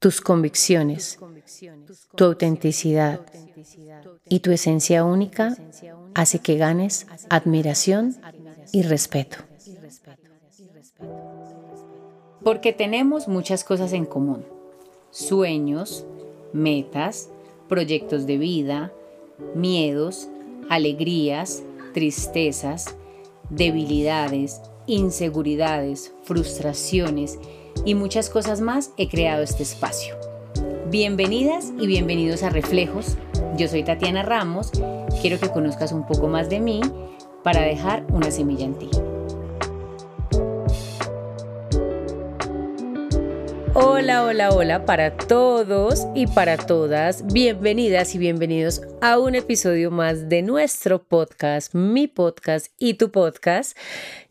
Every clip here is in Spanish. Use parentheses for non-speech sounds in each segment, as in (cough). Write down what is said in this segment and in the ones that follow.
tus convicciones, tu autenticidad y tu esencia única hace que ganes admiración y respeto. Porque tenemos muchas cosas en común. Sueños, metas, proyectos de vida, miedos, alegrías, tristezas, debilidades, inseguridades, frustraciones y muchas cosas más he creado este espacio. Bienvenidas y bienvenidos a Reflejos. Yo soy Tatiana Ramos. Quiero que conozcas un poco más de mí para dejar una semilla en ti. Hola, hola, hola para todos y para todas. Bienvenidas y bienvenidos a un episodio más de nuestro podcast, mi podcast y tu podcast.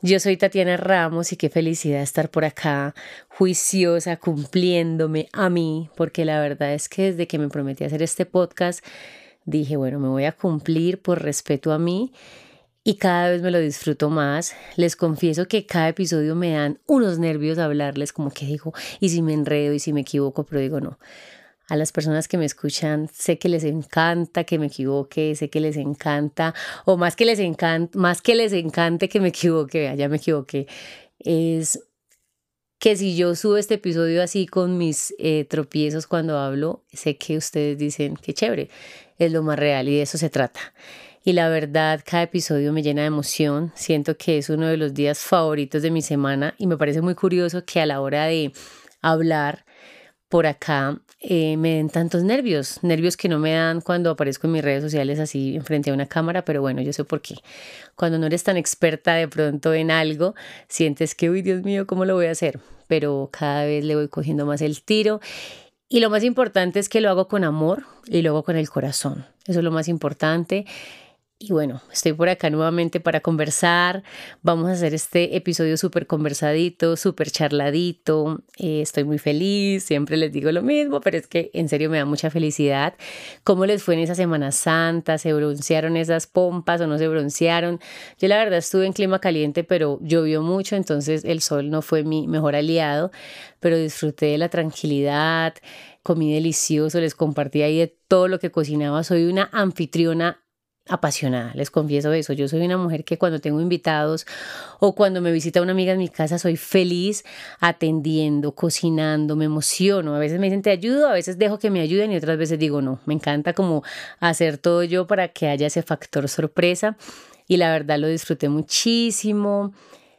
Yo soy Tatiana Ramos y qué felicidad estar por acá, juiciosa, cumpliéndome a mí, porque la verdad es que desde que me prometí hacer este podcast, dije, bueno, me voy a cumplir por respeto a mí y cada vez me lo disfruto más. Les confieso que cada episodio me dan unos nervios hablarles, como que digo, y si me enredo y si me equivoco, pero digo no. A las personas que me escuchan, sé que les encanta que me equivoque, sé que les encanta, o más que les encanta, más que les encante que me equivoque, ya me equivoqué, es que si yo subo este episodio así con mis eh, tropiezos cuando hablo, sé que ustedes dicen que chévere, es lo más real y de eso se trata y la verdad cada episodio me llena de emoción. Siento que es uno de los días favoritos de mi semana y me parece muy curioso que a la hora de hablar por acá eh, me den tantos nervios, nervios que no me dan cuando aparezco en mis redes sociales así enfrente a una cámara, pero bueno, yo sé por qué. Cuando no eres tan experta de pronto en algo, sientes que, uy, Dios mío, ¿cómo lo voy a hacer? Pero cada vez le voy cogiendo más el tiro. Y lo más importante es que lo hago con amor y lo hago con el corazón. Eso es lo más importante. Y bueno, estoy por acá nuevamente para conversar. Vamos a hacer este episodio súper conversadito, súper charladito. Eh, estoy muy feliz, siempre les digo lo mismo, pero es que en serio me da mucha felicidad. ¿Cómo les fue en esa Semana Santa? ¿Se broncearon esas pompas o no se broncearon? Yo la verdad estuve en clima caliente, pero llovió mucho, entonces el sol no fue mi mejor aliado, pero disfruté de la tranquilidad comí delicioso, les compartí ahí de todo lo que cocinaba. Soy una anfitriona apasionada, les confieso eso. Yo soy una mujer que cuando tengo invitados o cuando me visita una amiga en mi casa soy feliz atendiendo, cocinando, me emociono. A veces me dicen te ayudo, a veces dejo que me ayuden y otras veces digo no. Me encanta como hacer todo yo para que haya ese factor sorpresa y la verdad lo disfruté muchísimo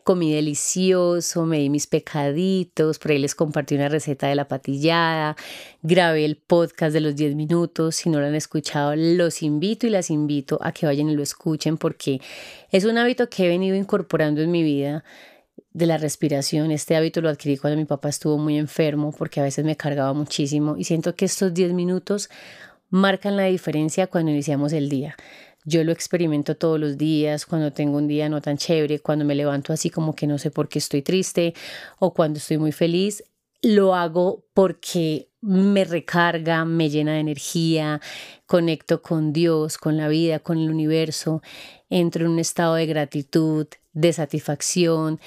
comí delicioso, me di mis pecaditos, por ahí les compartí una receta de la patillada, grabé el podcast de los 10 minutos, si no lo han escuchado, los invito y las invito a que vayan y lo escuchen porque es un hábito que he venido incorporando en mi vida de la respiración. Este hábito lo adquirí cuando mi papá estuvo muy enfermo porque a veces me cargaba muchísimo y siento que estos 10 minutos marcan la diferencia cuando iniciamos el día. Yo lo experimento todos los días, cuando tengo un día no tan chévere, cuando me levanto así como que no sé por qué estoy triste o cuando estoy muy feliz. Lo hago porque me recarga, me llena de energía, conecto con Dios, con la vida, con el universo, entro en un estado de gratitud, de satisfacción,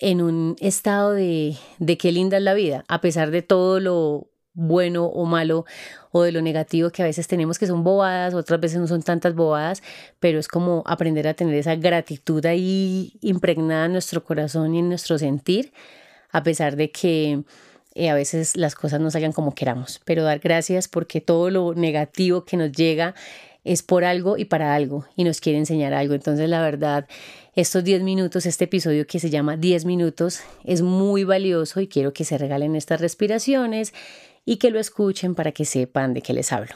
en un estado de, de qué linda es la vida, a pesar de todo lo bueno o malo o de lo negativo que a veces tenemos que son bobadas, otras veces no son tantas bobadas, pero es como aprender a tener esa gratitud ahí impregnada en nuestro corazón y en nuestro sentir, a pesar de que eh, a veces las cosas no salgan como queramos, pero dar gracias porque todo lo negativo que nos llega es por algo y para algo y nos quiere enseñar algo. Entonces, la verdad, estos 10 minutos, este episodio que se llama 10 minutos, es muy valioso y quiero que se regalen estas respiraciones y que lo escuchen para que sepan de qué les hablo.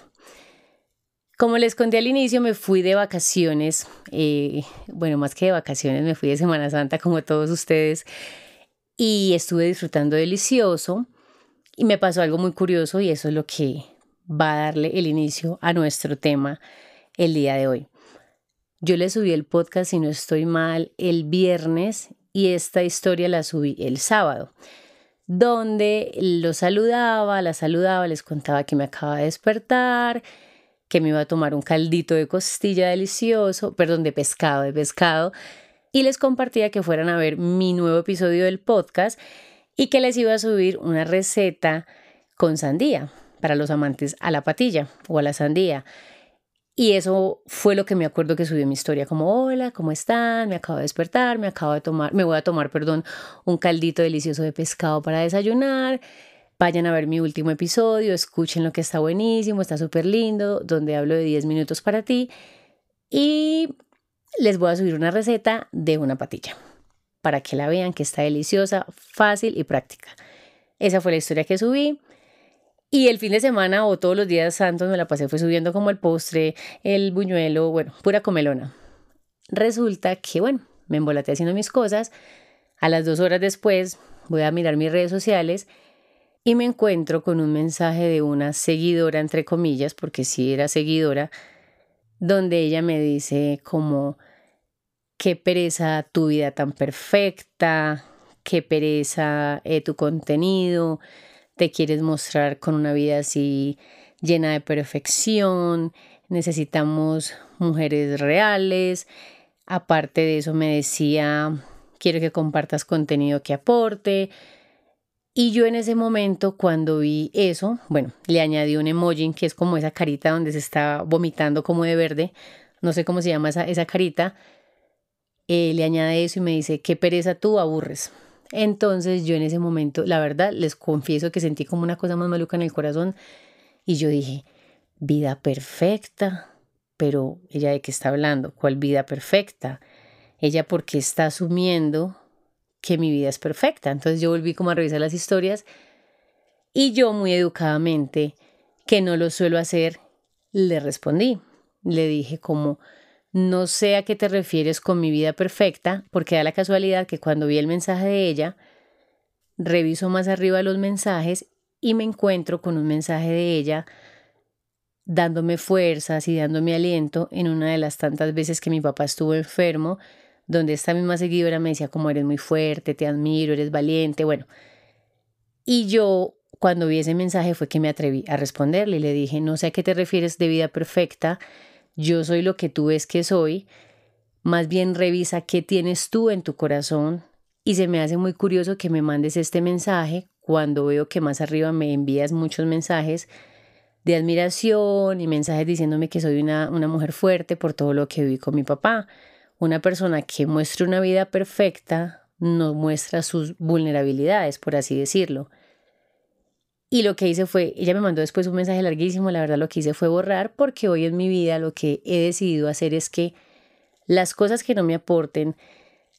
Como les conté al inicio, me fui de vacaciones, eh, bueno, más que de vacaciones, me fui de Semana Santa como todos ustedes y estuve disfrutando delicioso y me pasó algo muy curioso y eso es lo que va a darle el inicio a nuestro tema el día de hoy. Yo le subí el podcast, si no estoy mal, el viernes y esta historia la subí el sábado donde lo saludaba, la saludaba, les contaba que me acaba de despertar, que me iba a tomar un caldito de costilla delicioso, perdón, de pescado, de pescado, y les compartía que fueran a ver mi nuevo episodio del podcast y que les iba a subir una receta con sandía, para los amantes a la patilla o a la sandía. Y eso fue lo que me acuerdo que subió mi historia, como hola, ¿cómo están? Me acabo de despertar, me acabo de tomar, me voy a tomar, perdón, un caldito delicioso de pescado para desayunar. Vayan a ver mi último episodio, escuchen lo que está buenísimo, está súper lindo, donde hablo de 10 minutos para ti. Y les voy a subir una receta de una patilla para que la vean, que está deliciosa, fácil y práctica. Esa fue la historia que subí. Y el fin de semana o todos los días santos me la pasé fue subiendo como el postre, el buñuelo, bueno, pura comelona. Resulta que, bueno, me embolaté haciendo mis cosas. A las dos horas después voy a mirar mis redes sociales y me encuentro con un mensaje de una seguidora, entre comillas, porque sí era seguidora, donde ella me dice como, qué pereza tu vida tan perfecta, qué pereza eh, tu contenido, te quieres mostrar con una vida así llena de perfección, necesitamos mujeres reales. Aparte de eso me decía, quiero que compartas contenido que aporte. Y yo en ese momento, cuando vi eso, bueno, le añadí un emoji que es como esa carita donde se está vomitando como de verde, no sé cómo se llama esa, esa carita, eh, le añade eso y me dice, qué pereza tú, aburres. Entonces yo en ese momento, la verdad, les confieso que sentí como una cosa más maluca en el corazón y yo dije, vida perfecta, pero ella de qué está hablando, ¿cuál vida perfecta? Ella porque está asumiendo que mi vida es perfecta. Entonces yo volví como a revisar las historias y yo muy educadamente, que no lo suelo hacer, le respondí. Le dije como, no sé a qué te refieres con mi vida perfecta, porque da la casualidad que cuando vi el mensaje de ella, reviso más arriba los mensajes y me encuentro con un mensaje de ella dándome fuerzas y dándome aliento en una de las tantas veces que mi papá estuvo enfermo, donde esta misma seguidora me decía como eres muy fuerte, te admiro, eres valiente, bueno. Y yo cuando vi ese mensaje fue que me atreví a responderle y le dije, no sé a qué te refieres de vida perfecta, yo soy lo que tú ves que soy, más bien revisa qué tienes tú en tu corazón y se me hace muy curioso que me mandes este mensaje cuando veo que más arriba me envías muchos mensajes de admiración y mensajes diciéndome que soy una, una mujer fuerte por todo lo que viví con mi papá. Una persona que muestra una vida perfecta no muestra sus vulnerabilidades, por así decirlo. Y lo que hice fue, ella me mandó después un mensaje larguísimo, la verdad lo que hice fue borrar porque hoy en mi vida lo que he decidido hacer es que las cosas que no me aporten,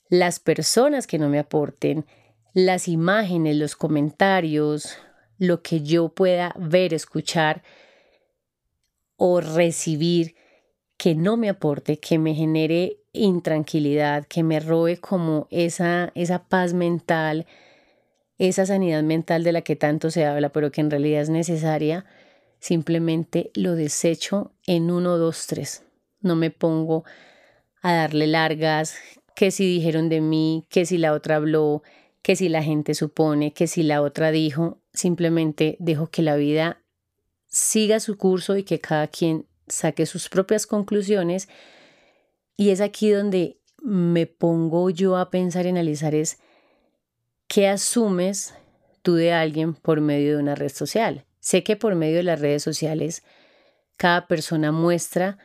las personas que no me aporten, las imágenes, los comentarios, lo que yo pueda ver, escuchar o recibir que no me aporte, que me genere intranquilidad, que me robe como esa, esa paz mental, esa sanidad mental de la que tanto se habla, pero que en realidad es necesaria, simplemente lo desecho en uno, dos, tres. No me pongo a darle largas, que si dijeron de mí, que si la otra habló, que si la gente supone, que si la otra dijo, simplemente dejo que la vida siga su curso y que cada quien saque sus propias conclusiones. Y es aquí donde me pongo yo a pensar y analizar es ¿Qué asumes tú de alguien por medio de una red social? Sé que por medio de las redes sociales cada persona muestra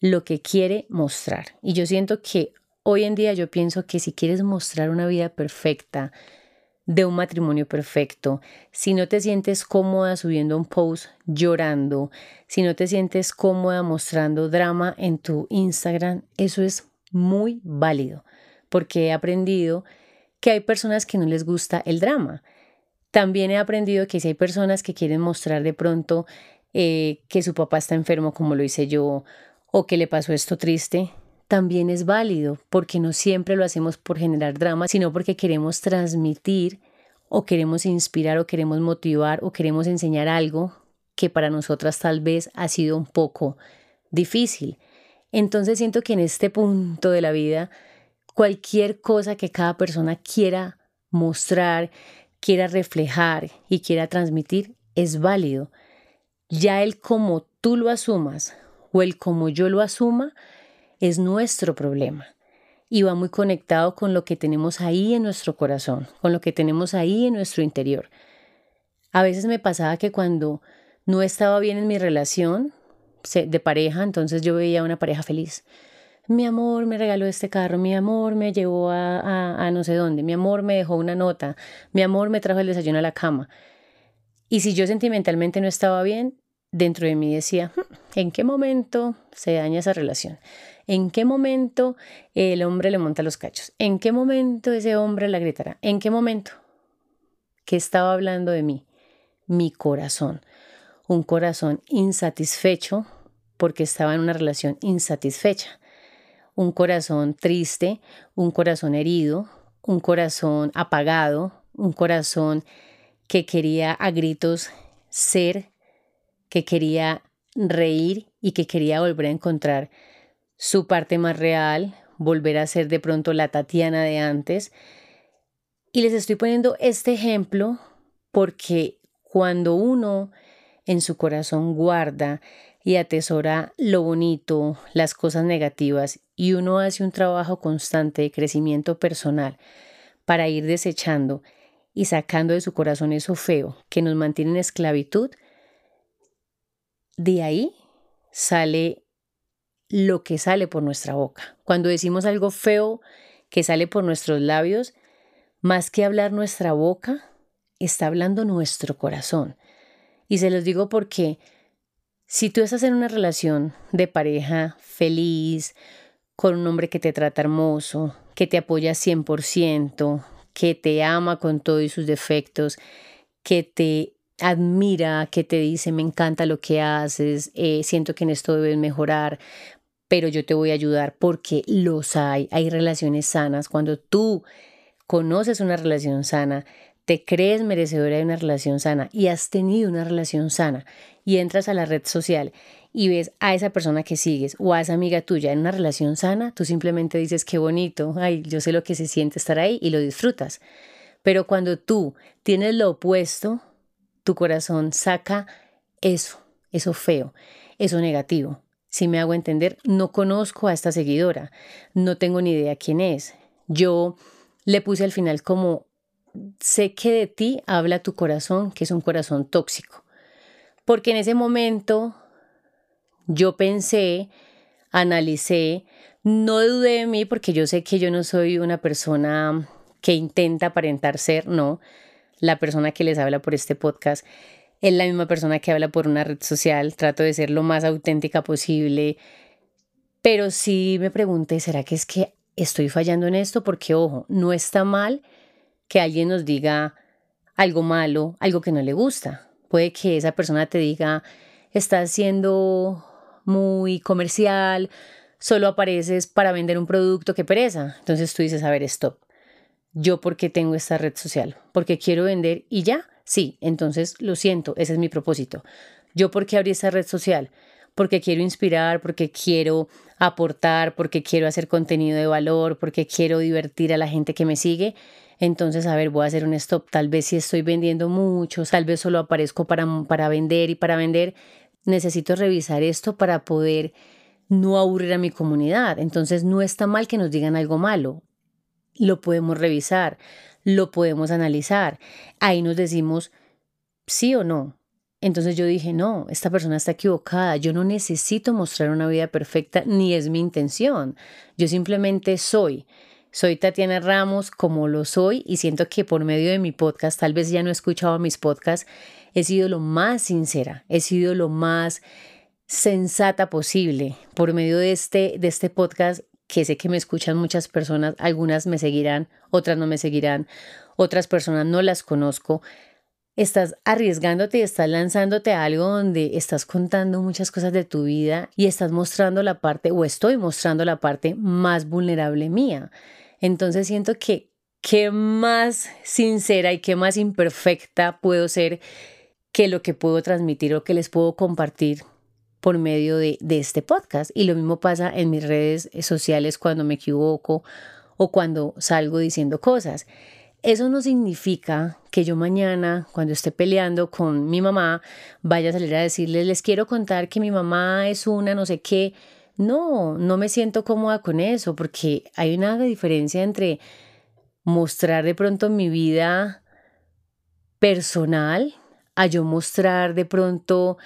lo que quiere mostrar. Y yo siento que hoy en día yo pienso que si quieres mostrar una vida perfecta, de un matrimonio perfecto, si no te sientes cómoda subiendo un post llorando, si no te sientes cómoda mostrando drama en tu Instagram, eso es muy válido, porque he aprendido que hay personas que no les gusta el drama. También he aprendido que si hay personas que quieren mostrar de pronto eh, que su papá está enfermo como lo hice yo o que le pasó esto triste, también es válido porque no siempre lo hacemos por generar drama, sino porque queremos transmitir o queremos inspirar o queremos motivar o queremos enseñar algo que para nosotras tal vez ha sido un poco difícil. Entonces siento que en este punto de la vida cualquier cosa que cada persona quiera mostrar, quiera reflejar y quiera transmitir es válido. Ya el como tú lo asumas o el como yo lo asuma es nuestro problema y va muy conectado con lo que tenemos ahí en nuestro corazón, con lo que tenemos ahí en nuestro interior. A veces me pasaba que cuando no estaba bien en mi relación de pareja, entonces yo veía a una pareja feliz. Mi amor me regaló este carro, mi amor me llevó a, a, no sé dónde, mi amor me dejó una nota, mi amor me trajo el desayuno a la cama. Y si yo sentimentalmente no estaba bien, dentro de mí decía, hmm, ¿en qué momento se daña esa relación? ¿En qué momento el hombre le monta los cachos? ¿En qué momento ese hombre la gritará? ¿En qué momento? ¿Qué estaba hablando de mí? Mi corazón. Un corazón insatisfecho porque estaba en una relación insatisfecha. Un corazón triste, un corazón herido, un corazón apagado, un corazón que quería a gritos ser, que quería reír y que quería volver a encontrar su parte más real, volver a ser de pronto la Tatiana de antes. Y les estoy poniendo este ejemplo porque cuando uno en su corazón guarda y atesora lo bonito, las cosas negativas, y uno hace un trabajo constante de crecimiento personal para ir desechando y sacando de su corazón eso feo que nos mantiene en esclavitud, de ahí sale lo que sale por nuestra boca. Cuando decimos algo feo que sale por nuestros labios, más que hablar nuestra boca, está hablando nuestro corazón. Y se los digo porque si tú estás en una relación de pareja feliz, con un hombre que te trata hermoso, que te apoya 100%, que te ama con todos sus defectos, que te admira, que te dice me encanta lo que haces, eh, siento que en esto debes mejorar, pero yo te voy a ayudar porque los hay, hay relaciones sanas. Cuando tú conoces una relación sana, te crees merecedora de una relación sana y has tenido una relación sana y entras a la red social y ves a esa persona que sigues o a esa amiga tuya en una relación sana, tú simplemente dices qué bonito, ay, yo sé lo que se siente estar ahí y lo disfrutas. Pero cuando tú tienes lo opuesto, tu corazón saca eso, eso feo, eso negativo. Si me hago entender, no conozco a esta seguidora, no tengo ni idea quién es. Yo le puse al final como, sé que de ti habla tu corazón, que es un corazón tóxico. Porque en ese momento yo pensé, analicé, no dudé de mí porque yo sé que yo no soy una persona que intenta aparentar ser, no la persona que les habla por este podcast es la misma persona que habla por una red social, trato de ser lo más auténtica posible, pero sí me pregunté, ¿será que es que estoy fallando en esto? Porque, ojo, no está mal que alguien nos diga algo malo, algo que no le gusta. Puede que esa persona te diga, estás siendo muy comercial, solo apareces para vender un producto, que pereza. Entonces tú dices, a ver, stop yo por qué tengo esta red social, porque quiero vender y ya, sí, entonces lo siento, ese es mi propósito. Yo por qué abrí esta red social, porque quiero inspirar, porque quiero aportar, porque quiero hacer contenido de valor, porque quiero divertir a la gente que me sigue. Entonces, a ver, voy a hacer un stop. Tal vez si estoy vendiendo mucho, tal vez solo aparezco para, para vender y para vender. Necesito revisar esto para poder no aburrir a mi comunidad. Entonces, no está mal que nos digan algo malo lo podemos revisar, lo podemos analizar. Ahí nos decimos sí o no. Entonces yo dije, no, esta persona está equivocada, yo no necesito mostrar una vida perfecta, ni es mi intención. Yo simplemente soy. Soy Tatiana Ramos como lo soy y siento que por medio de mi podcast, tal vez ya no he escuchado mis podcasts, he sido lo más sincera, he sido lo más sensata posible. Por medio de este, de este podcast que sé que me escuchan muchas personas, algunas me seguirán, otras no me seguirán, otras personas no las conozco. Estás arriesgándote y estás lanzándote a algo donde estás contando muchas cosas de tu vida y estás mostrando la parte, o estoy mostrando la parte más vulnerable mía. Entonces siento que qué más sincera y qué más imperfecta puedo ser que lo que puedo transmitir o que les puedo compartir por medio de, este podcast. Y lo mismo pasa en mis redes sociales cuando me equivoco o cuando salgo diciendo cosas. Eso no significa que yo mañana, cuando esté peleando con mi mamá, vaya a salir a decirles, les quiero contar que mi mamá es una no sé qué. No, no me siento cómoda con eso, porque hay una diferencia entre mostrar de pronto mi vida personal a yo mostrar de pronto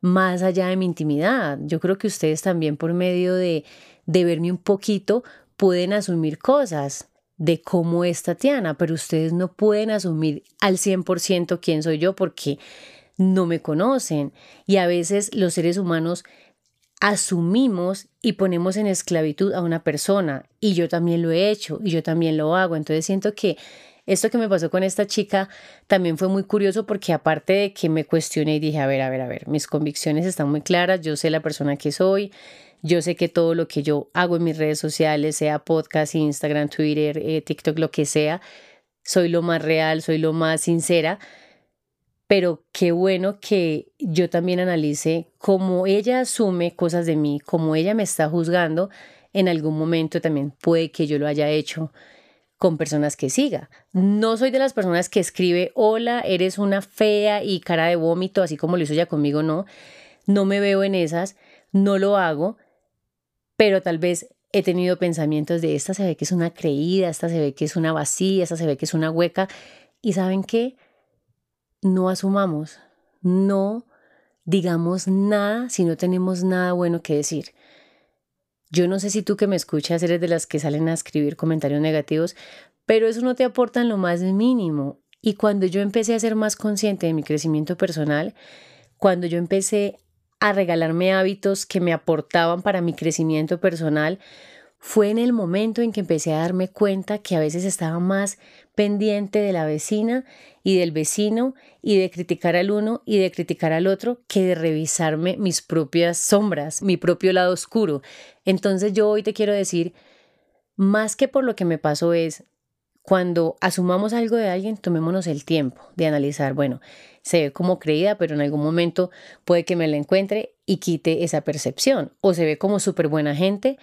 más allá de mi intimidad. Yo creo que ustedes también por medio de, de verme un poquito pueden asumir cosas de cómo es Tatiana, pero ustedes no pueden asumir al 100% quién soy yo porque no me conocen. Y a veces los seres humanos asumimos y ponemos en esclavitud a una persona. Y yo también lo he hecho y yo también lo hago. Entonces siento que esto que me pasó con esta chica también fue muy curioso porque aparte de que me cuestioné y dije, a ver, a ver, a ver, mis convicciones están muy claras, yo sé la persona que soy, yo sé que todo lo que yo hago en mis redes sociales, sea podcast, Instagram, Twitter, eh, TikTok, lo que sea, soy lo más real, soy lo más sincera pero qué bueno que yo también analice cómo ella asume cosas de mí, cómo ella me está juzgando, en algún momento también puede que yo lo haya hecho con personas que siga. No soy de las personas que escribe, hola, eres una fea y cara de vómito, así como lo hizo ella conmigo, no. No me veo en esas, no lo hago, pero tal vez he tenido pensamientos de esta se ve que es una creída, esta se ve que es una vacía, esta se ve que es una hueca. ¿Y saben qué? No asumamos, no digamos nada si no tenemos nada bueno que decir. Yo no sé si tú que me escuchas eres de las que salen a escribir comentarios negativos, pero eso no te aporta lo más mínimo. Y cuando yo empecé a ser más consciente de mi crecimiento personal, cuando yo empecé a regalarme hábitos que me aportaban para mi crecimiento personal, fue en el momento en que empecé a darme cuenta que a veces estaba más pendiente de la vecina y del vecino y de criticar al uno y de criticar al otro que de revisarme mis propias sombras, mi propio lado oscuro. Entonces yo hoy te quiero decir, más que por lo que me pasó es, cuando asumamos algo de alguien, tomémonos el tiempo de analizar, bueno, se ve como creída, pero en algún momento puede que me la encuentre y quite esa percepción, o se ve como súper buena gente,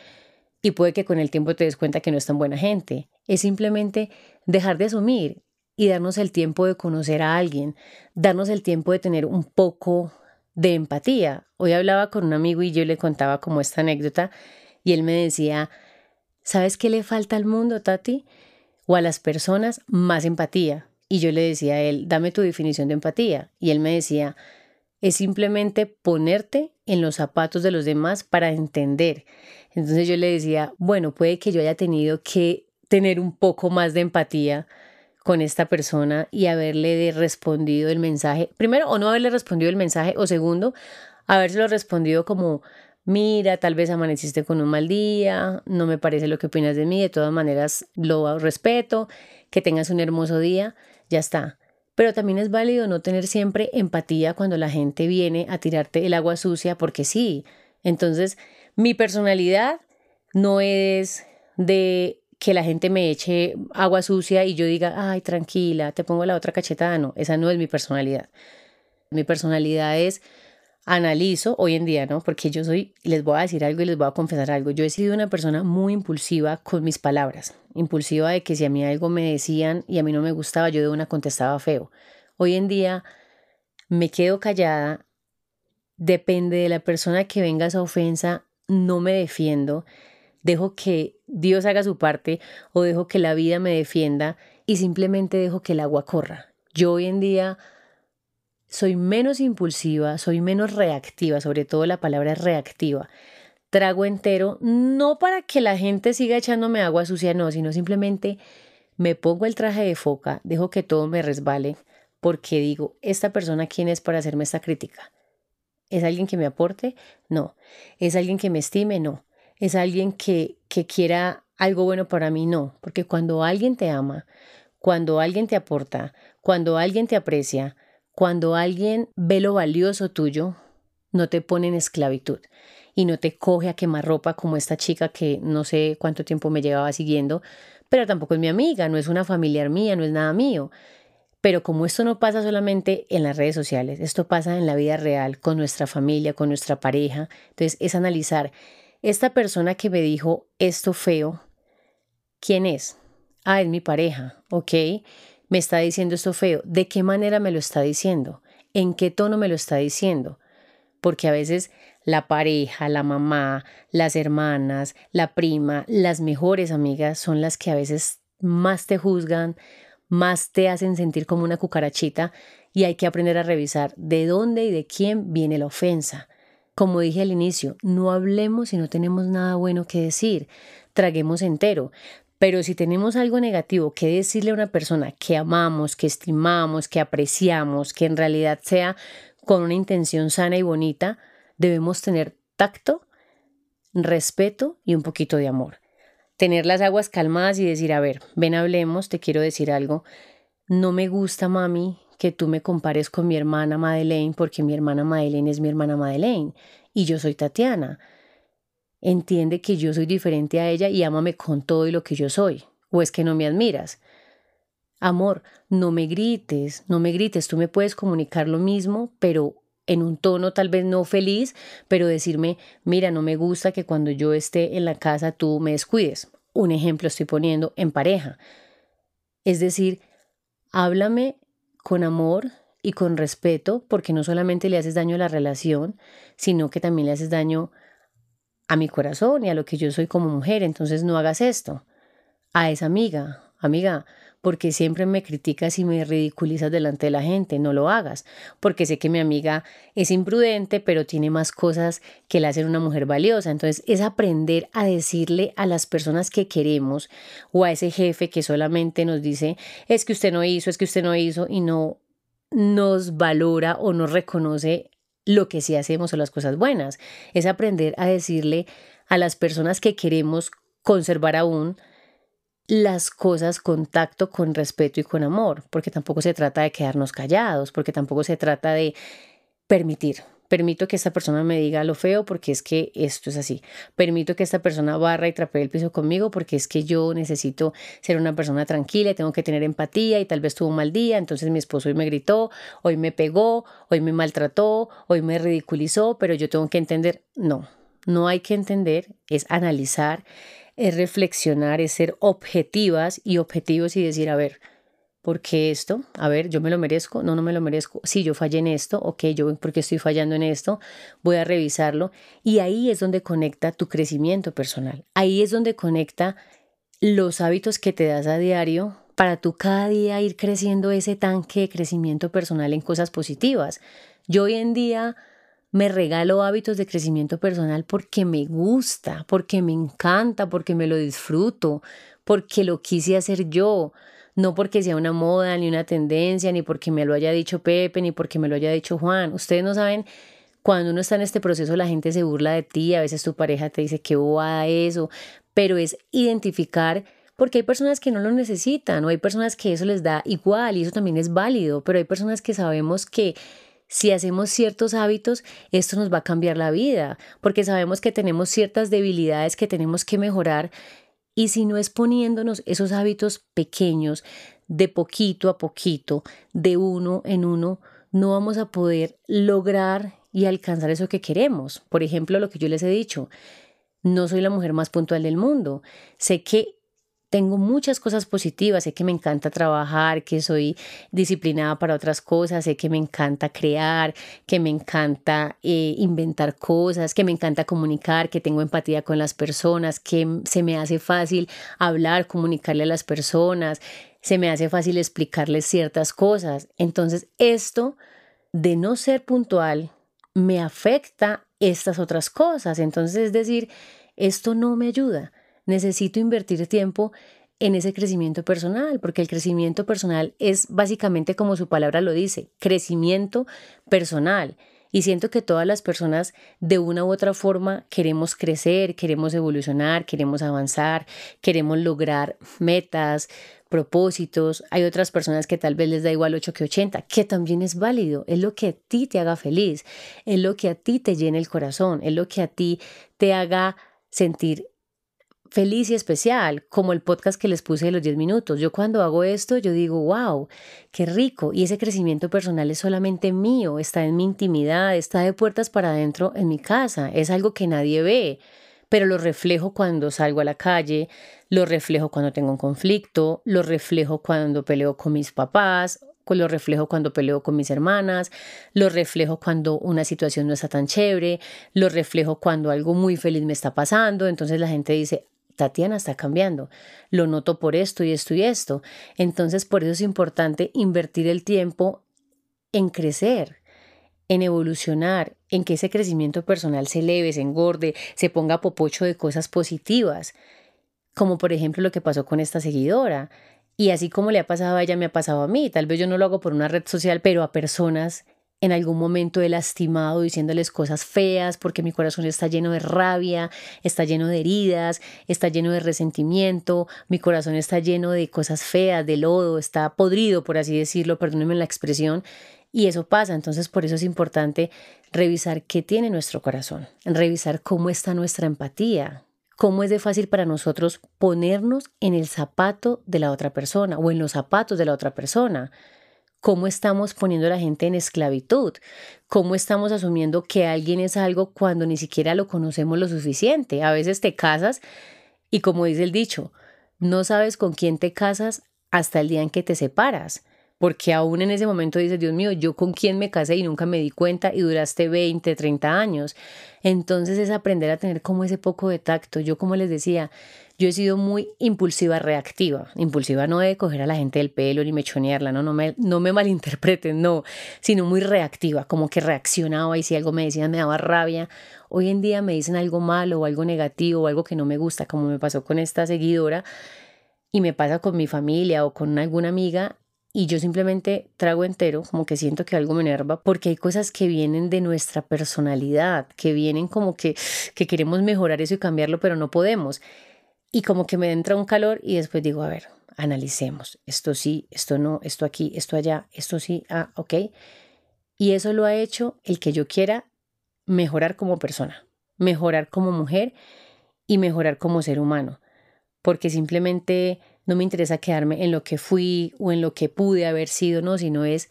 y puede que con el tiempo te des cuenta que no es tan buena gente. Es simplemente dejar de asumir y darnos el tiempo de conocer a alguien, darnos el tiempo de tener un poco de empatía. Hoy hablaba con un amigo y yo le contaba como esta anécdota y él me decía, ¿sabes qué le falta al mundo, Tati? O a las personas más empatía. Y yo le decía a él, dame tu definición de empatía. Y él me decía, es simplemente ponerte en los zapatos de los demás para entender. Entonces yo le decía, bueno, puede que yo haya tenido que tener un poco más de empatía con esta persona y haberle respondido el mensaje, primero, o no haberle respondido el mensaje, o segundo, habérselo respondido como, mira, tal vez amaneciste con un mal día, no me parece lo que opinas de mí, de todas maneras lo respeto, que tengas un hermoso día, ya está. Pero también es válido no tener siempre empatía cuando la gente viene a tirarte el agua sucia, porque sí. Entonces, mi personalidad no es de que la gente me eche agua sucia y yo diga, ay, tranquila, te pongo la otra cachetada. No, esa no es mi personalidad. Mi personalidad es analizo hoy en día, ¿no? Porque yo soy, les voy a decir algo y les voy a confesar algo. Yo he sido una persona muy impulsiva con mis palabras. Impulsiva de que si a mí algo me decían y a mí no me gustaba, yo de una contestaba feo. Hoy en día me quedo callada. Depende de la persona que venga esa ofensa, no me defiendo. Dejo que Dios haga su parte o dejo que la vida me defienda y simplemente dejo que el agua corra. Yo hoy en día soy menos impulsiva, soy menos reactiva, sobre todo la palabra reactiva. Trago entero, no para que la gente siga echándome agua sucia, no, sino simplemente me pongo el traje de foca, dejo que todo me resbale, porque digo, ¿esta persona quién es para hacerme esta crítica? ¿Es alguien que me aporte? No. ¿Es alguien que me estime? No. ¿Es alguien que, que quiera algo bueno para mí? No. Porque cuando alguien te ama, cuando alguien te aporta, cuando alguien te aprecia, cuando alguien ve lo valioso tuyo, no te pone en esclavitud y no te coge a quemar ropa como esta chica que no sé cuánto tiempo me llevaba siguiendo, pero tampoco es mi amiga, no es una familiar mía, no es nada mío. Pero como esto no pasa solamente en las redes sociales, esto pasa en la vida real, con nuestra familia, con nuestra pareja, entonces es analizar, esta persona que me dijo esto feo, ¿quién es? Ah, es mi pareja, ¿ok? me está diciendo esto feo, ¿de qué manera me lo está diciendo? ¿En qué tono me lo está diciendo? Porque a veces la pareja, la mamá, las hermanas, la prima, las mejores amigas son las que a veces más te juzgan, más te hacen sentir como una cucarachita y hay que aprender a revisar de dónde y de quién viene la ofensa. Como dije al inicio, no hablemos si no tenemos nada bueno que decir, traguemos entero. Pero si tenemos algo negativo que decirle a una persona que amamos, que estimamos, que apreciamos, que en realidad sea con una intención sana y bonita, debemos tener tacto, respeto y un poquito de amor. Tener las aguas calmadas y decir, a ver, ven hablemos, te quiero decir algo. No me gusta, mami, que tú me compares con mi hermana Madeleine porque mi hermana Madeleine es mi hermana Madeleine y yo soy Tatiana. Entiende que yo soy diferente a ella y ámame con todo y lo que yo soy. ¿O es que no me admiras? Amor, no me grites, no me grites, tú me puedes comunicar lo mismo, pero en un tono tal vez no feliz, pero decirme, mira, no me gusta que cuando yo esté en la casa tú me descuides. Un ejemplo estoy poniendo en pareja. Es decir, háblame con amor y con respeto, porque no solamente le haces daño a la relación, sino que también le haces daño a mi corazón y a lo que yo soy como mujer. Entonces no hagas esto. A esa amiga, amiga, porque siempre me criticas y me ridiculizas delante de la gente, no lo hagas, porque sé que mi amiga es imprudente, pero tiene más cosas que la hacen una mujer valiosa. Entonces es aprender a decirle a las personas que queremos o a ese jefe que solamente nos dice, es que usted no hizo, es que usted no hizo y no nos valora o nos reconoce lo que sí hacemos o las cosas buenas. Es aprender a decirle a las personas que queremos conservar aún, las cosas con tacto, con respeto y con amor, porque tampoco se trata de quedarnos callados, porque tampoco se trata de permitir. Permito que esta persona me diga lo feo porque es que esto es así. Permito que esta persona barra y trapee el piso conmigo porque es que yo necesito ser una persona tranquila y tengo que tener empatía y tal vez tuvo un mal día, entonces mi esposo hoy me gritó, hoy me pegó, hoy me maltrató, hoy me ridiculizó, pero yo tengo que entender, no, no hay que entender, es analizar es reflexionar, es ser objetivas y objetivos y decir, a ver, ¿por qué esto? A ver, ¿yo me lo merezco? No, no me lo merezco. Si yo fallé en esto, ok, yo porque estoy fallando en esto, voy a revisarlo. Y ahí es donde conecta tu crecimiento personal. Ahí es donde conecta los hábitos que te das a diario para tú cada día ir creciendo ese tanque de crecimiento personal en cosas positivas. Yo hoy en día me regalo hábitos de crecimiento personal porque me gusta, porque me encanta, porque me lo disfruto, porque lo quise hacer yo, no porque sea una moda, ni una tendencia, ni porque me lo haya dicho Pepe, ni porque me lo haya dicho Juan. Ustedes no saben, cuando uno está en este proceso la gente se burla de ti, a veces tu pareja te dice que bobada eso, pero es identificar porque hay personas que no lo necesitan o hay personas que eso les da igual y eso también es válido, pero hay personas que sabemos que si hacemos ciertos hábitos, esto nos va a cambiar la vida, porque sabemos que tenemos ciertas debilidades que tenemos que mejorar y si no es poniéndonos esos hábitos pequeños, de poquito a poquito, de uno en uno, no vamos a poder lograr y alcanzar eso que queremos. Por ejemplo, lo que yo les he dicho, no soy la mujer más puntual del mundo. Sé que tengo muchas cosas positivas, sé que me encanta trabajar, que soy disciplinada para otras cosas, sé que me encanta crear, que me encanta eh, inventar cosas, que me encanta comunicar, que tengo empatía con las personas, que se me hace fácil hablar, comunicarle a las personas, se me hace fácil explicarles ciertas cosas. Entonces, esto de no ser puntual me afecta estas otras cosas. Entonces, es decir, esto no me ayuda necesito invertir tiempo en ese crecimiento personal, porque el crecimiento personal es básicamente como su palabra lo dice, crecimiento personal. Y siento que todas las personas de una u otra forma queremos crecer, queremos evolucionar, queremos avanzar, queremos lograr metas, propósitos. Hay otras personas que tal vez les da igual 8 que 80, que también es válido. Es lo que a ti te haga feliz, es lo que a ti te llene el corazón, es lo que a ti te haga sentir feliz y especial, como el podcast que les puse de los 10 minutos. Yo cuando hago esto, yo digo, wow, qué rico. Y ese crecimiento personal es solamente mío, está en mi intimidad, está de puertas para adentro en mi casa, es algo que nadie ve, pero lo reflejo cuando salgo a la calle, lo reflejo cuando tengo un conflicto, lo reflejo cuando peleo con mis papás lo reflejo cuando peleo con mis hermanas, lo reflejo cuando una situación no está tan chévere, lo reflejo cuando algo muy feliz me está pasando, entonces la gente dice, Tatiana está cambiando, lo noto por esto y esto y esto. Entonces, por eso es importante invertir el tiempo en crecer, en evolucionar, en que ese crecimiento personal se eleve, se engorde, se ponga popocho de cosas positivas, como por ejemplo lo que pasó con esta seguidora. Y así como le ha pasado a ella, me ha pasado a mí. Tal vez yo no lo hago por una red social, pero a personas en algún momento he lastimado diciéndoles cosas feas porque mi corazón está lleno de rabia, está lleno de heridas, está lleno de resentimiento, mi corazón está lleno de cosas feas, de lodo, está podrido, por así decirlo, perdónenme la expresión. Y eso pasa, entonces por eso es importante revisar qué tiene nuestro corazón, revisar cómo está nuestra empatía, cómo es de fácil para nosotros ponernos en el zapato de la otra persona o en los zapatos de la otra persona cómo estamos poniendo a la gente en esclavitud, cómo estamos asumiendo que alguien es algo cuando ni siquiera lo conocemos lo suficiente. A veces te casas y como dice el dicho, no sabes con quién te casas hasta el día en que te separas. Porque aún en ese momento dices, Dios mío, yo con quién me casé y nunca me di cuenta y duraste 20, 30 años. Entonces es aprender a tener como ese poco de tacto. Yo como les decía, yo he sido muy impulsiva, reactiva. Impulsiva no de coger a la gente del pelo ni mechonearla, no, no me, no me (laughs) malinterpreten, no, sino muy reactiva, como que reaccionaba y si algo me decían me daba rabia. Hoy en día me dicen algo malo o algo negativo o algo que no me gusta, como me pasó con esta seguidora y me pasa con mi familia o con alguna amiga y yo simplemente trago entero, como que siento que algo me enerva, porque hay cosas que vienen de nuestra personalidad, que vienen como que, que queremos mejorar eso y cambiarlo, pero no podemos. Y como que me entra un calor y después digo, a ver, analicemos, esto sí, esto no, esto aquí, esto allá, esto sí, ah, ok. Y eso lo ha hecho el que yo quiera mejorar como persona, mejorar como mujer y mejorar como ser humano, porque simplemente no me interesa quedarme en lo que fui o en lo que pude haber sido, no, sino es,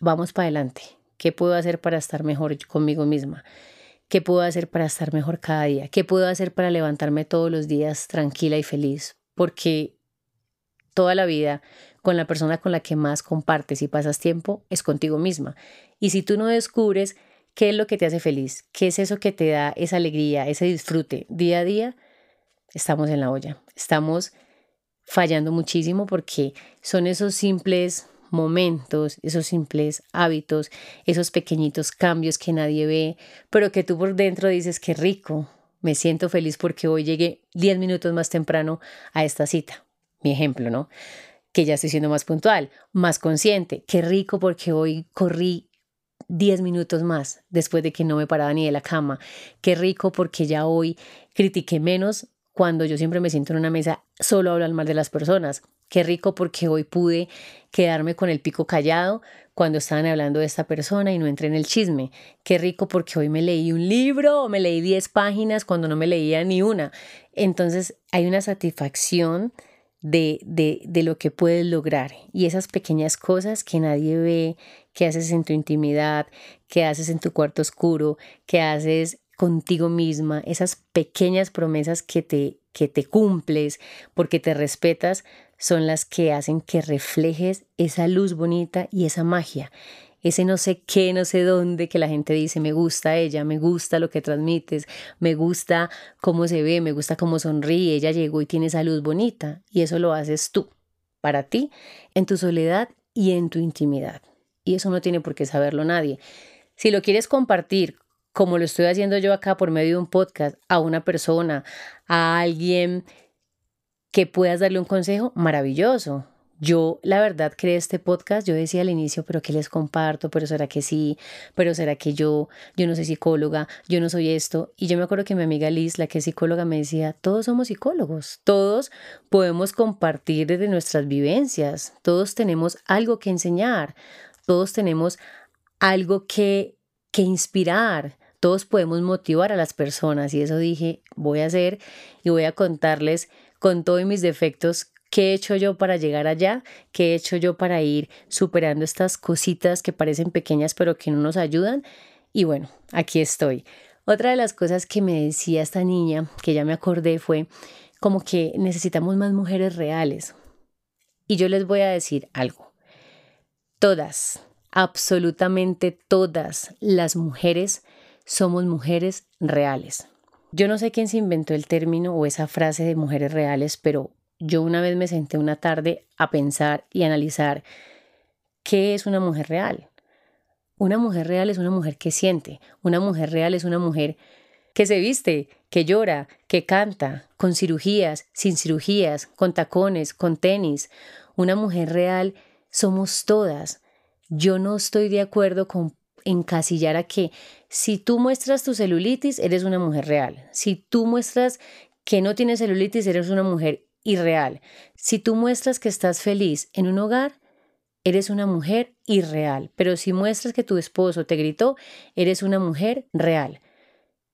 vamos para adelante, ¿qué puedo hacer para estar mejor conmigo misma? ¿Qué puedo hacer para estar mejor cada día? ¿Qué puedo hacer para levantarme todos los días tranquila y feliz? Porque toda la vida con la persona con la que más compartes y pasas tiempo es contigo misma. Y si tú no descubres qué es lo que te hace feliz, qué es eso que te da esa alegría, ese disfrute día a día, estamos en la olla. Estamos fallando muchísimo porque son esos simples momentos, esos simples hábitos, esos pequeñitos cambios que nadie ve, pero que tú por dentro dices que rico, me siento feliz porque hoy llegué 10 minutos más temprano a esta cita. Mi ejemplo, ¿no? Que ya estoy siendo más puntual, más consciente. Qué rico porque hoy corrí 10 minutos más después de que no me paraba ni de la cama. Qué rico porque ya hoy critiqué menos cuando yo siempre me siento en una mesa solo hablar mal de las personas. Qué rico porque hoy pude quedarme con el pico callado cuando estaban hablando de esta persona y no entré en el chisme. Qué rico porque hoy me leí un libro o me leí 10 páginas cuando no me leía ni una. Entonces hay una satisfacción de, de, de lo que puedes lograr y esas pequeñas cosas que nadie ve, que haces en tu intimidad, que haces en tu cuarto oscuro, que haces contigo misma, esas pequeñas promesas que te, que te cumples porque te respetas, son las que hacen que reflejes esa luz bonita y esa magia. Ese no sé qué, no sé dónde que la gente dice, me gusta ella, me gusta lo que transmites, me gusta cómo se ve, me gusta cómo sonríe, ella llegó y tiene esa luz bonita. Y eso lo haces tú, para ti, en tu soledad y en tu intimidad. Y eso no tiene por qué saberlo nadie. Si lo quieres compartir, como lo estoy haciendo yo acá por medio de un podcast, a una persona, a alguien que puedas darle un consejo, maravilloso. Yo, la verdad, creé este podcast. Yo decía al inicio, pero ¿qué les comparto? Pero será que sí, pero será que yo, yo no soy psicóloga, yo no soy esto. Y yo me acuerdo que mi amiga Liz, la que es psicóloga, me decía: todos somos psicólogos, todos podemos compartir desde nuestras vivencias, todos tenemos algo que enseñar, todos tenemos algo que, que inspirar, todos podemos motivar a las personas. Y eso dije: voy a hacer y voy a contarles con todos mis defectos, ¿qué he hecho yo para llegar allá? ¿Qué he hecho yo para ir superando estas cositas que parecen pequeñas pero que no nos ayudan? Y bueno, aquí estoy. Otra de las cosas que me decía esta niña, que ya me acordé, fue como que necesitamos más mujeres reales. Y yo les voy a decir algo. Todas, absolutamente todas las mujeres somos mujeres reales. Yo no sé quién se inventó el término o esa frase de mujeres reales, pero yo una vez me senté una tarde a pensar y analizar qué es una mujer real. Una mujer real es una mujer que siente, una mujer real es una mujer que se viste, que llora, que canta, con cirugías, sin cirugías, con tacones, con tenis. Una mujer real somos todas. Yo no estoy de acuerdo con encasillar a que si tú muestras tu celulitis, eres una mujer real. Si tú muestras que no tienes celulitis, eres una mujer irreal. Si tú muestras que estás feliz en un hogar, eres una mujer irreal. Pero si muestras que tu esposo te gritó, eres una mujer real.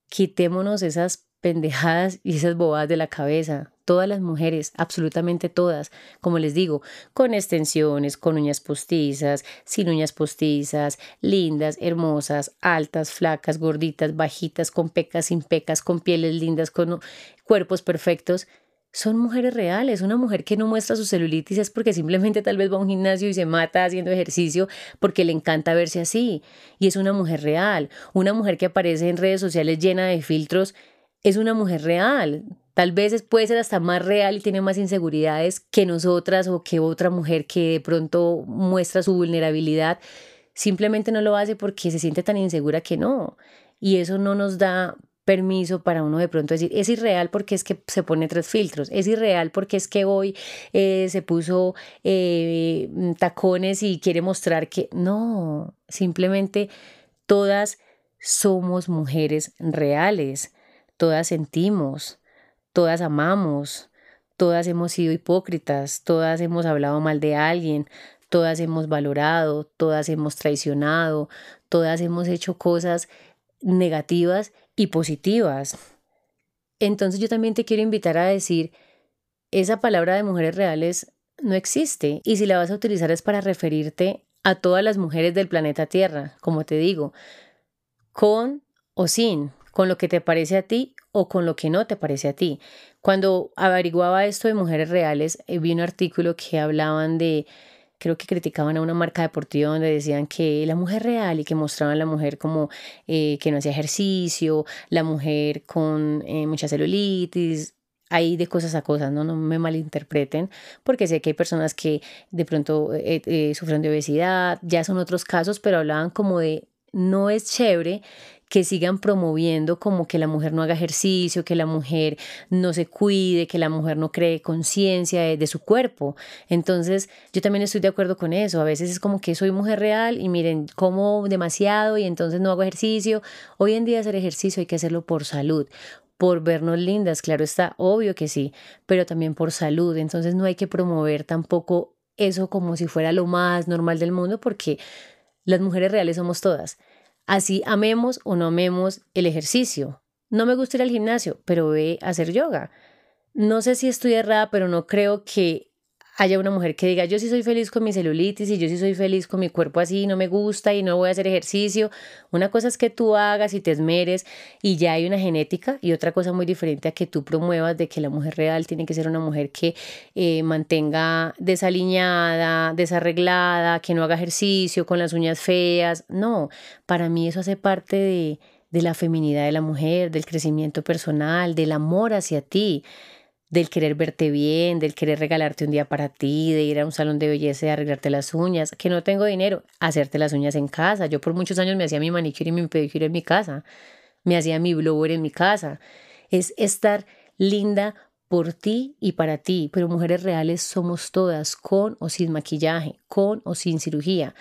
Quitémonos esas pendejadas y esas bobadas de la cabeza. Todas las mujeres, absolutamente todas, como les digo, con extensiones, con uñas postizas, sin uñas postizas, lindas, hermosas, altas, flacas, gorditas, bajitas, con pecas, sin pecas, con pieles lindas, con cuerpos perfectos son mujeres reales. Una mujer que no muestra su celulitis es porque simplemente tal vez va a un gimnasio y se mata haciendo ejercicio porque le encanta verse así. Y es una mujer real. Una mujer que aparece en redes sociales llena de filtros es una mujer real. Tal vez puede ser hasta más real y tiene más inseguridades que nosotras o que otra mujer que de pronto muestra su vulnerabilidad. Simplemente no lo hace porque se siente tan insegura que no. Y eso no nos da permiso para uno de pronto decir, es irreal porque es que se pone tres filtros, es irreal porque es que hoy eh, se puso eh, tacones y quiere mostrar que no, simplemente todas somos mujeres reales, todas sentimos, todas amamos, todas hemos sido hipócritas, todas hemos hablado mal de alguien, todas hemos valorado, todas hemos traicionado, todas hemos hecho cosas negativas y positivas. Entonces yo también te quiero invitar a decir, esa palabra de mujeres reales no existe y si la vas a utilizar es para referirte a todas las mujeres del planeta Tierra, como te digo, con o sin, con lo que te parece a ti o con lo que no te parece a ti. Cuando averiguaba esto de mujeres reales, eh, vi un artículo que hablaban de creo que criticaban a una marca deportiva donde decían que la mujer real y que mostraban a la mujer como eh, que no hacía ejercicio, la mujer con eh, mucha celulitis, hay de cosas a cosas, ¿no? no me malinterpreten, porque sé que hay personas que de pronto sufren de obesidad, ya son otros casos, pero hablaban como de no es chévere que sigan promoviendo como que la mujer no haga ejercicio, que la mujer no se cuide, que la mujer no cree conciencia de, su cuerpo. Entonces, yo también estoy de acuerdo con eso. A veces es como que soy mujer real y miren, como demasiado y entonces no hago ejercicio. Hoy en día hacer ejercicio hay que hacerlo por salud, por vernos lindas, claro está, obvio que sí, pero también por salud. Entonces no hay que promover tampoco eso como si fuera lo más normal del mundo porque las mujeres reales somos todas. Así amemos o no amemos el ejercicio. No me gusta ir al gimnasio, pero ve a hacer yoga. No sé si estoy errada, pero no creo que haya una mujer que diga, yo sí soy feliz con mi celulitis y yo sí soy feliz con mi cuerpo así, no me gusta y no voy a hacer ejercicio. Una cosa es que tú hagas y te esmeres y ya hay una genética y otra cosa muy diferente a que tú promuevas de que la mujer real tiene que ser una mujer que eh, mantenga desaliñada, desarreglada, que no haga ejercicio con las uñas feas. No, para mí eso hace parte de, de la feminidad de la mujer, del crecimiento personal, del amor hacia ti del querer verte bien, del querer regalarte un día para ti, de ir a un salón de belleza y arreglarte las uñas, que no tengo dinero, hacerte las uñas en casa. Yo por muchos años me hacía mi manicure y mi pedicure en mi casa, me hacía mi blower en mi casa. Es estar linda por ti y para ti, pero mujeres reales somos todas, con o sin maquillaje, con o sin cirugía.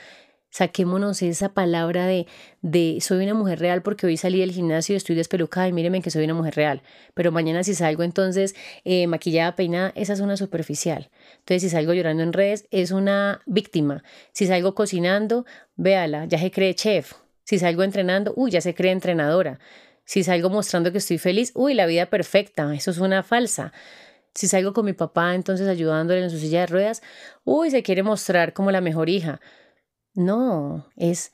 Saquémonos esa palabra de, de soy una mujer real porque hoy salí del gimnasio y estoy despelucada y mírenme que soy una mujer real. Pero mañana si salgo entonces eh, maquillada, peinada, esa es una superficial. Entonces si salgo llorando en redes, es una víctima. Si salgo cocinando, véala, ya se cree chef. Si salgo entrenando, uy, ya se cree entrenadora. Si salgo mostrando que estoy feliz, uy, la vida perfecta, eso es una falsa. Si salgo con mi papá, entonces ayudándole en su silla de ruedas, uy, se quiere mostrar como la mejor hija. No, es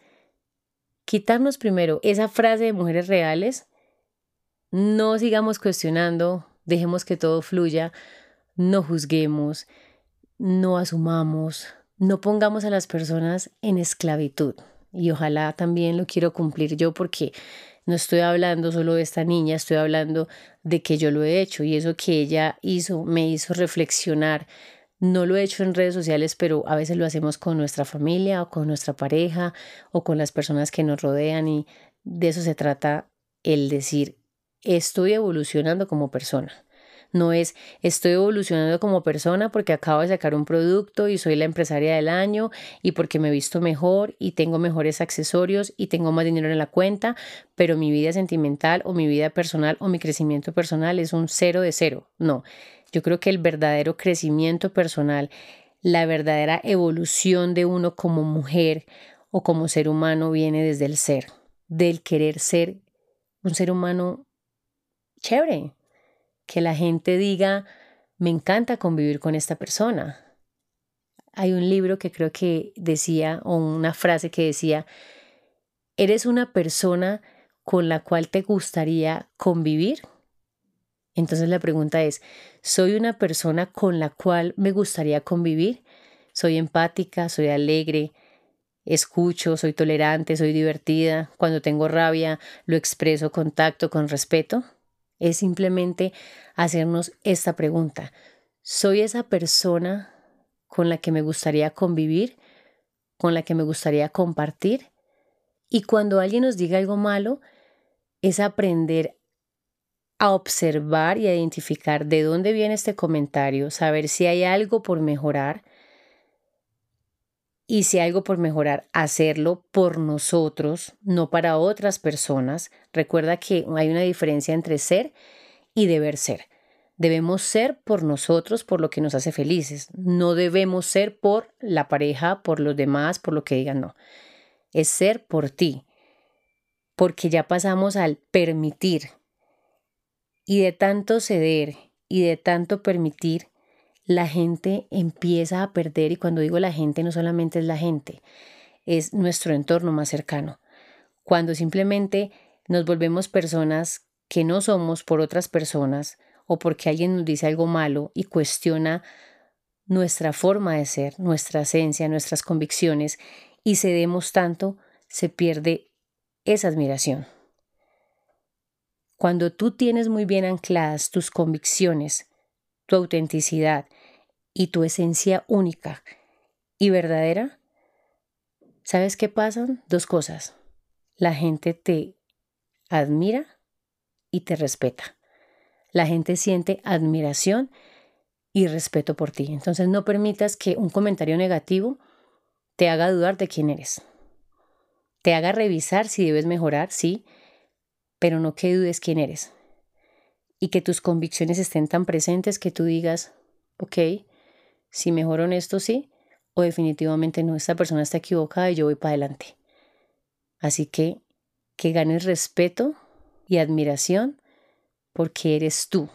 quitarnos primero esa frase de mujeres reales, no sigamos cuestionando, dejemos que todo fluya, no juzguemos, no asumamos, no pongamos a las personas en esclavitud. Y ojalá también lo quiero cumplir yo porque no estoy hablando solo de esta niña, estoy hablando de que yo lo he hecho y eso que ella hizo me hizo reflexionar No lo he hecho en redes sociales, pero a veces lo hacemos con nuestra familia o con nuestra pareja o con las personas que nos rodean y de eso se trata el decir, estoy evolucionando como persona. No es estoy evolucionando como persona porque acabo de sacar un producto y soy la empresaria del año y porque me he visto mejor y tengo mejores accesorios y tengo más dinero en la cuenta, pero mi vida sentimental o mi vida personal o mi crecimiento personal es un cero de cero. No, yo creo que el verdadero crecimiento personal, la verdadera evolución de uno como mujer o como ser humano viene desde el ser, del querer ser un ser humano chévere, que la gente diga, me encanta convivir con esta persona. Hay un libro que creo que decía, o una frase que decía, ¿eres una persona con la cual te gustaría convivir? Entonces la pregunta es, ¿soy una persona con la cual me gustaría convivir? ¿Soy empática? ¿Soy alegre? Escucho, soy tolerante, soy divertida. Cuando tengo rabia, lo expreso con tacto, con respeto es simplemente hacernos esta pregunta. ¿Soy esa persona con la que me gustaría convivir? ¿Con la que me gustaría compartir? Y cuando alguien nos diga algo malo, es aprender a observar y a identificar de dónde viene este comentario, saber si hay algo por mejorar y si hay algo por mejorar, hacerlo por nosotros, no para otras personas. Recuerda que hay una diferencia entre ser y deber ser. Debemos ser por nosotros, por lo que nos hace felices. No debemos ser por la pareja, por los demás, por lo que digan, no. Es ser por ti. Porque ya pasamos al permitir. Y de tanto ceder y de tanto permitir, la gente empieza a perder, y cuando digo la gente no solamente es la gente, es nuestro entorno más cercano. Cuando simplemente nos volvemos personas que no somos por otras personas o porque alguien nos dice algo malo y cuestiona nuestra forma de ser, nuestra esencia, nuestras convicciones y cedemos tanto, se pierde esa admiración. Cuando tú tienes muy bien ancladas tus convicciones, tu autenticidad y tu esencia única y verdadera, ¿sabes qué pasan? Dos cosas. La gente te admira y te respeta. La gente siente admiración y respeto por ti. Entonces no permitas que un comentario negativo te haga dudar de quién eres. Te haga revisar si debes mejorar, sí, pero no que dudes quién eres. Y que tus convicciones estén tan presentes que tú digas, ok, si mejoro en esto sí, o definitivamente no, esta persona está equivocada y yo voy para adelante. Así que que ganes respeto y admiración porque eres tú.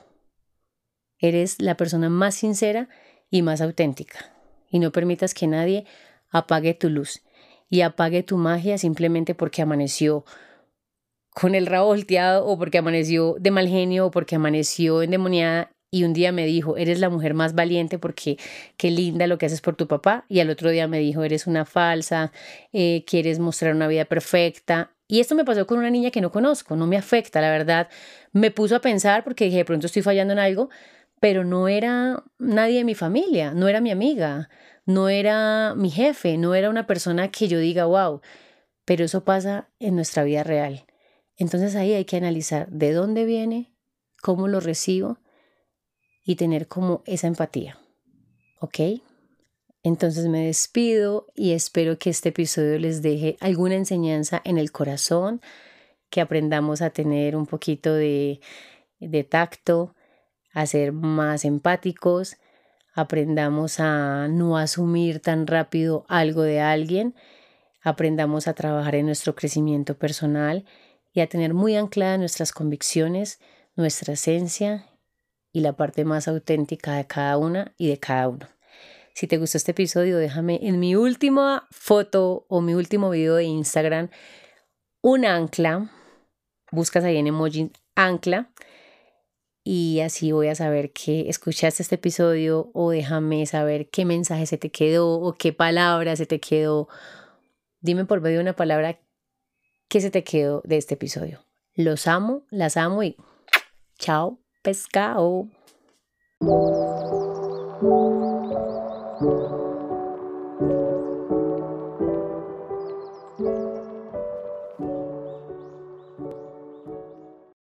Eres la persona más sincera y más auténtica. Y no permitas que nadie apague tu luz y apague tu magia simplemente porque amaneció con el rabo volteado o porque amaneció de mal genio o porque amaneció endemoniada y un día me dijo, eres la mujer más valiente porque qué linda lo que haces por tu papá. Y al otro día me dijo, eres una falsa, eh, quieres mostrar una vida perfecta. Y esto me pasó con una niña que no conozco, no me afecta, la verdad. Me puso a pensar porque dije, de pronto estoy fallando en algo, pero no era nadie de mi familia, no era mi amiga, no era mi jefe, no era una persona que yo diga, wow, pero eso pasa en nuestra vida real. Entonces ahí hay que analizar de dónde viene, cómo lo recibo y tener como esa empatía. ¿Ok? Entonces me despido y espero que este episodio les deje alguna enseñanza en el corazón, que aprendamos a tener un poquito de, de tacto, a ser más empáticos, aprendamos a no asumir tan rápido algo de alguien, aprendamos a trabajar en nuestro crecimiento personal y a tener muy ancladas nuestras convicciones, nuestra esencia y la parte más auténtica de cada una y de cada uno. Si te gustó este episodio, déjame en mi última foto o mi último video de Instagram un ancla. Buscas ahí en emoji ancla y así voy a saber que escuchaste este episodio o déjame saber qué mensaje se te quedó o qué palabra se te quedó. Dime por medio de una palabra ¿qué se te quedó de este episodio? Los amo, las amo y chao, pescado.